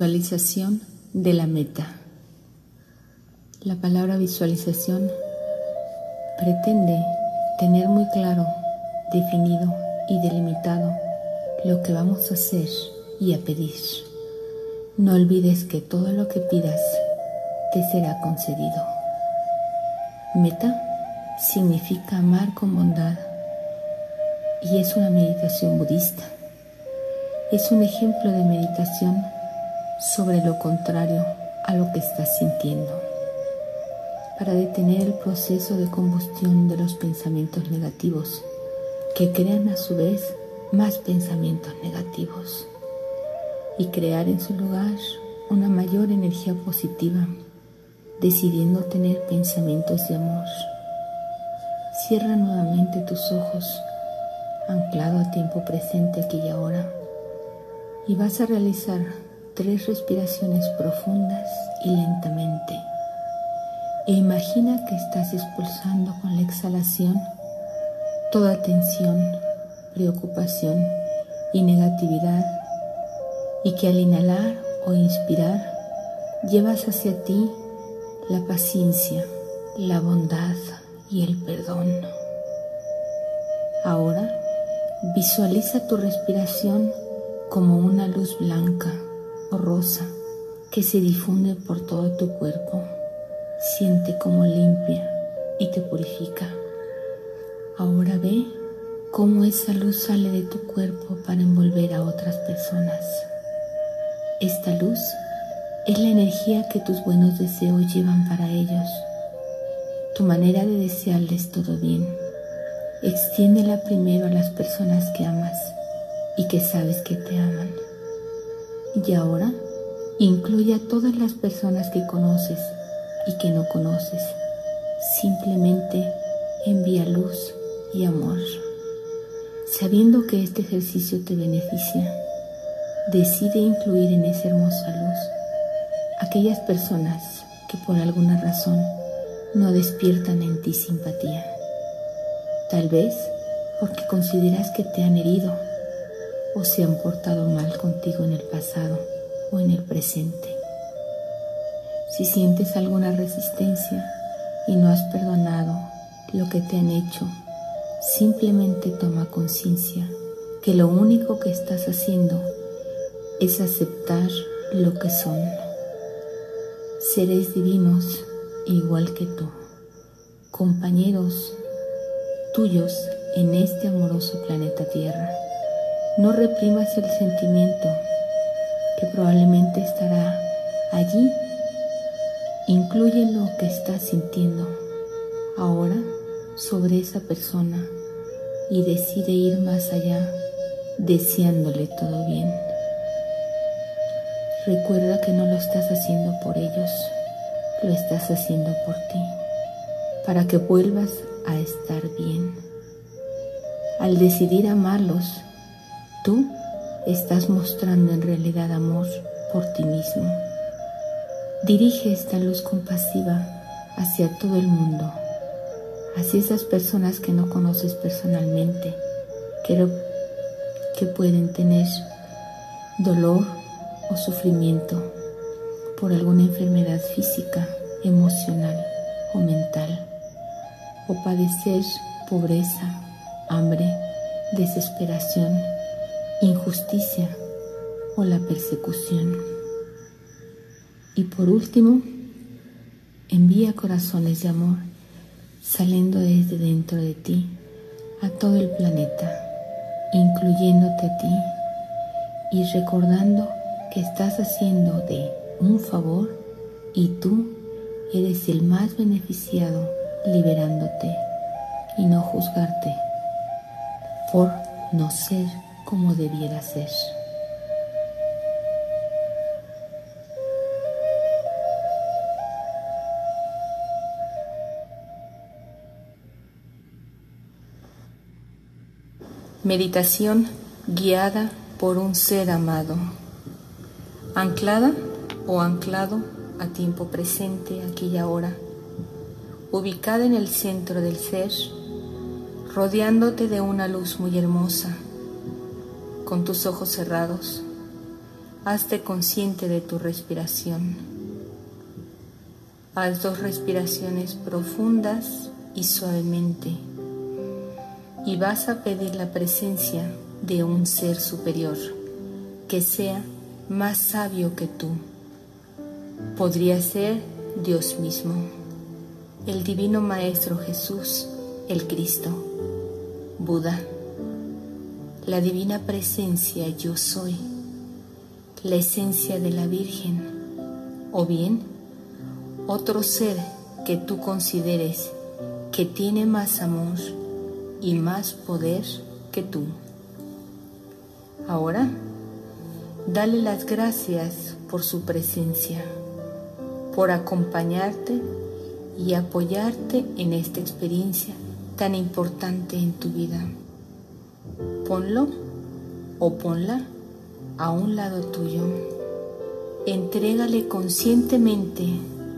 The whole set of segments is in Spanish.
Visualización de la meta. La palabra visualización pretende tener muy claro, definido y delimitado lo que vamos a hacer y a pedir. No olvides que todo lo que pidas te será concedido. Meta significa amar con bondad y es una meditación budista. Es un ejemplo de meditación sobre lo contrario a lo que estás sintiendo, para detener el proceso de combustión de los pensamientos negativos, que crean a su vez más pensamientos negativos, y crear en su lugar una mayor energía positiva, decidiendo tener pensamientos de amor. Cierra nuevamente tus ojos, anclado a tiempo presente aquí y ahora, y vas a realizar tres respiraciones profundas y lentamente. E imagina que estás expulsando con la exhalación toda tensión, preocupación y negatividad y que al inhalar o inspirar llevas hacia ti la paciencia, la bondad y el perdón. Ahora visualiza tu respiración como una luz blanca rosa que se difunde por todo tu cuerpo. Siente como limpia y te purifica. Ahora ve cómo esa luz sale de tu cuerpo para envolver a otras personas. Esta luz es la energía que tus buenos deseos llevan para ellos. Tu manera de desearles todo bien. Extiéndela primero a las personas que amas y que sabes que te aman. Y ahora incluye a todas las personas que conoces y que no conoces. Simplemente envía luz y amor. Sabiendo que este ejercicio te beneficia, decide incluir en esa hermosa luz aquellas personas que por alguna razón no despiertan en ti simpatía. Tal vez porque consideras que te han herido o se han portado mal contigo en el pasado o en el presente. Si sientes alguna resistencia y no has perdonado lo que te han hecho, simplemente toma conciencia que lo único que estás haciendo es aceptar lo que son. Seres divinos igual que tú, compañeros tuyos en este amoroso planeta Tierra. No reprimas el sentimiento que probablemente estará allí. Incluye lo que estás sintiendo ahora sobre esa persona y decide ir más allá deseándole todo bien. Recuerda que no lo estás haciendo por ellos, lo estás haciendo por ti, para que vuelvas a estar bien. Al decidir amarlos, Tú estás mostrando en realidad amor por ti mismo. Dirige esta luz compasiva hacia todo el mundo, hacia esas personas que no conoces personalmente, pero que pueden tener dolor o sufrimiento por alguna enfermedad física, emocional o mental, o padecer pobreza, hambre, desesperación injusticia o la persecución. Y por último, envía corazones de amor saliendo desde dentro de ti a todo el planeta, incluyéndote a ti y recordando que estás haciendo de un favor y tú eres el más beneficiado liberándote y no juzgarte por no ser como debiera ser. Meditación guiada por un ser amado, anclada o anclado a tiempo presente, aquí y ahora, ubicada en el centro del ser, rodeándote de una luz muy hermosa con tus ojos cerrados, hazte consciente de tu respiración. Haz dos respiraciones profundas y suavemente. Y vas a pedir la presencia de un ser superior que sea más sabio que tú. Podría ser Dios mismo, el Divino Maestro Jesús, el Cristo, Buda, la Divina Presencia Yo Soy, la esencia de la Virgen, o bien otro ser que tú consideres que tiene más amor y más poder que tú. Ahora, dale las gracias por su presencia, por acompañarte y apoyarte en esta experiencia tan importante en tu vida. Ponlo o ponla a un lado tuyo. Entrégale conscientemente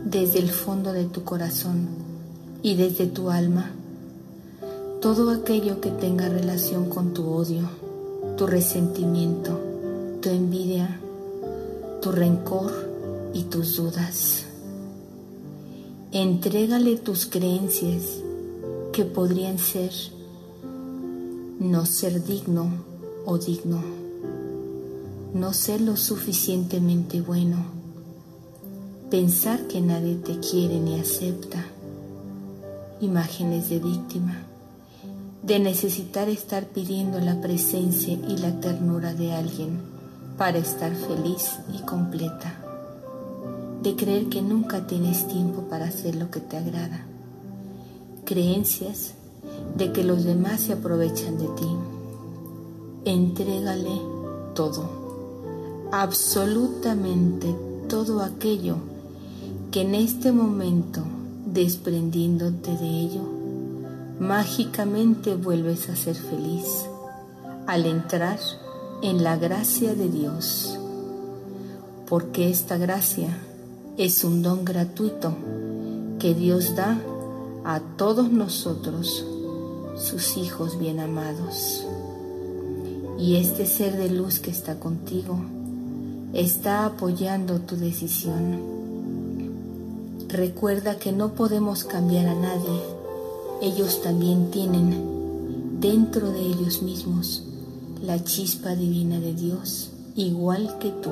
desde el fondo de tu corazón y desde tu alma todo aquello que tenga relación con tu odio, tu resentimiento, tu envidia, tu rencor y tus dudas. Entrégale tus creencias que podrían ser no ser digno o digno, no ser lo suficientemente bueno, pensar que nadie te quiere ni acepta, imágenes de víctima, de necesitar estar pidiendo la presencia y la ternura de alguien para estar feliz y completa, de creer que nunca tienes tiempo para hacer lo que te agrada creencias de que los demás se aprovechan de ti. Entrégale todo, absolutamente todo aquello que en este momento, desprendiéndote de ello, mágicamente vuelves a ser feliz al entrar en la gracia de Dios, porque esta gracia es un don gratuito que Dios da a todos nosotros, sus hijos bien amados. Y este ser de luz que está contigo está apoyando tu decisión. Recuerda que no podemos cambiar a nadie. Ellos también tienen dentro de ellos mismos la chispa divina de Dios, igual que tú.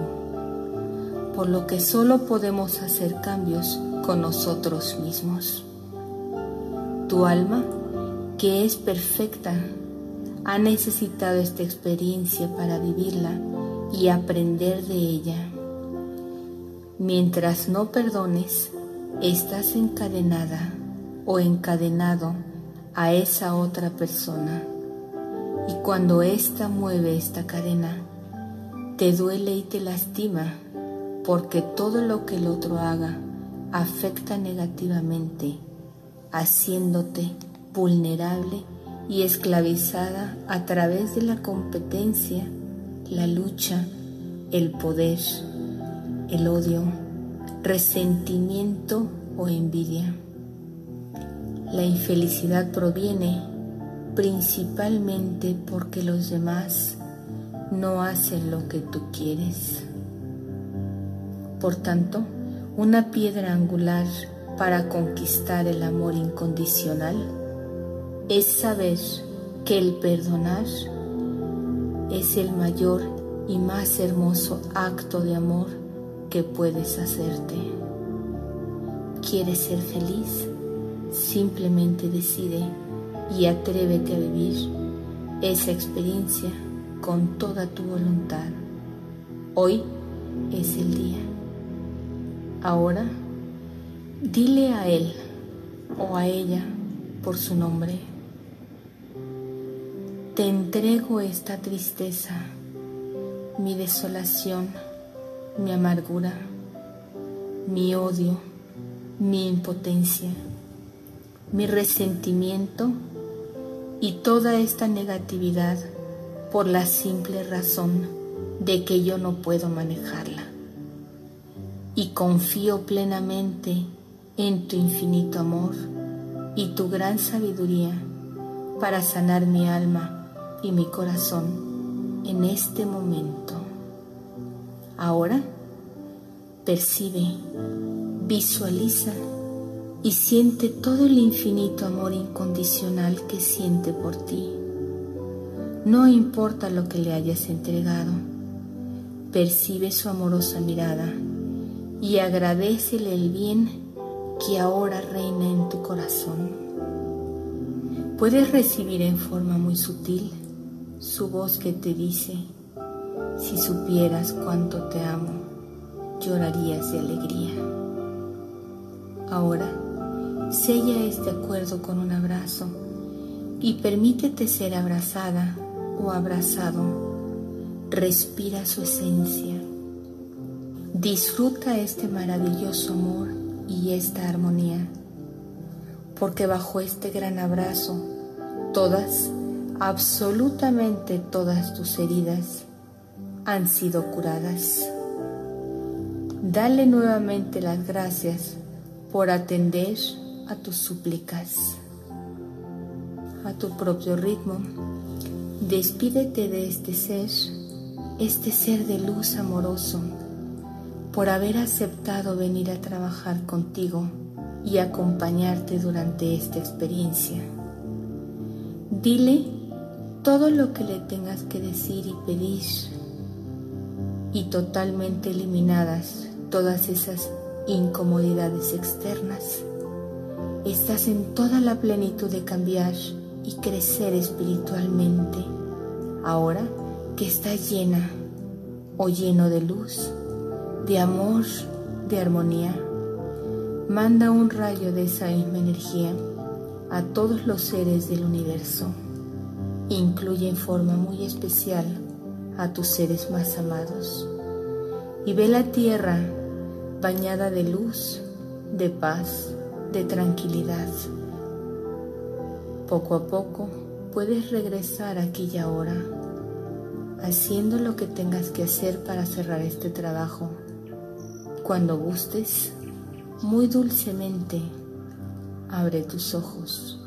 Por lo que solo podemos hacer cambios con nosotros mismos. Tu alma, que es perfecta, ha necesitado esta experiencia para vivirla y aprender de ella. Mientras no perdones, estás encadenada o encadenado a esa otra persona. Y cuando ésta mueve esta cadena, te duele y te lastima, porque todo lo que el otro haga afecta negativamente haciéndote vulnerable y esclavizada a través de la competencia, la lucha, el poder, el odio, resentimiento o envidia. La infelicidad proviene principalmente porque los demás no hacen lo que tú quieres. Por tanto, una piedra angular para conquistar el amor incondicional es saber que el perdonar es el mayor y más hermoso acto de amor que puedes hacerte. ¿Quieres ser feliz? Simplemente decide y atrévete a vivir esa experiencia con toda tu voluntad. Hoy es el día. Ahora Dile a él o a ella por su nombre. Te entrego esta tristeza, mi desolación, mi amargura, mi odio, mi impotencia, mi resentimiento y toda esta negatividad por la simple razón de que yo no puedo manejarla. Y confío plenamente en tu infinito amor y tu gran sabiduría para sanar mi alma y mi corazón en este momento. Ahora percibe, visualiza y siente todo el infinito amor incondicional que siente por ti. No importa lo que le hayas entregado, percibe su amorosa mirada y agradecele el bien que ahora reina en tu corazón. Puedes recibir en forma muy sutil su voz que te dice, si supieras cuánto te amo, llorarías de alegría. Ahora, Sella este acuerdo con un abrazo y permítete ser abrazada o abrazado. Respira su esencia. Disfruta este maravilloso amor y esta armonía, porque bajo este gran abrazo, todas, absolutamente todas tus heridas han sido curadas. Dale nuevamente las gracias por atender a tus súplicas. A tu propio ritmo, despídete de este ser, este ser de luz amoroso, por haber aceptado venir a trabajar contigo y acompañarte durante esta experiencia. Dile todo lo que le tengas que decir y pedir y totalmente eliminadas todas esas incomodidades externas estás en toda la plenitud de cambiar y crecer espiritualmente, ahora que estás llena o lleno de luz, de amor, de armonía. Manda un rayo de esa misma energía a todos los seres del universo. Incluye en forma muy especial a tus seres más amados. Y ve la tierra bañada de luz, de paz, de tranquilidad. Poco a poco puedes regresar aquí y ahora, haciendo lo que tengas que hacer para cerrar este trabajo. Cuando gustes, muy dulcemente, abre tus ojos.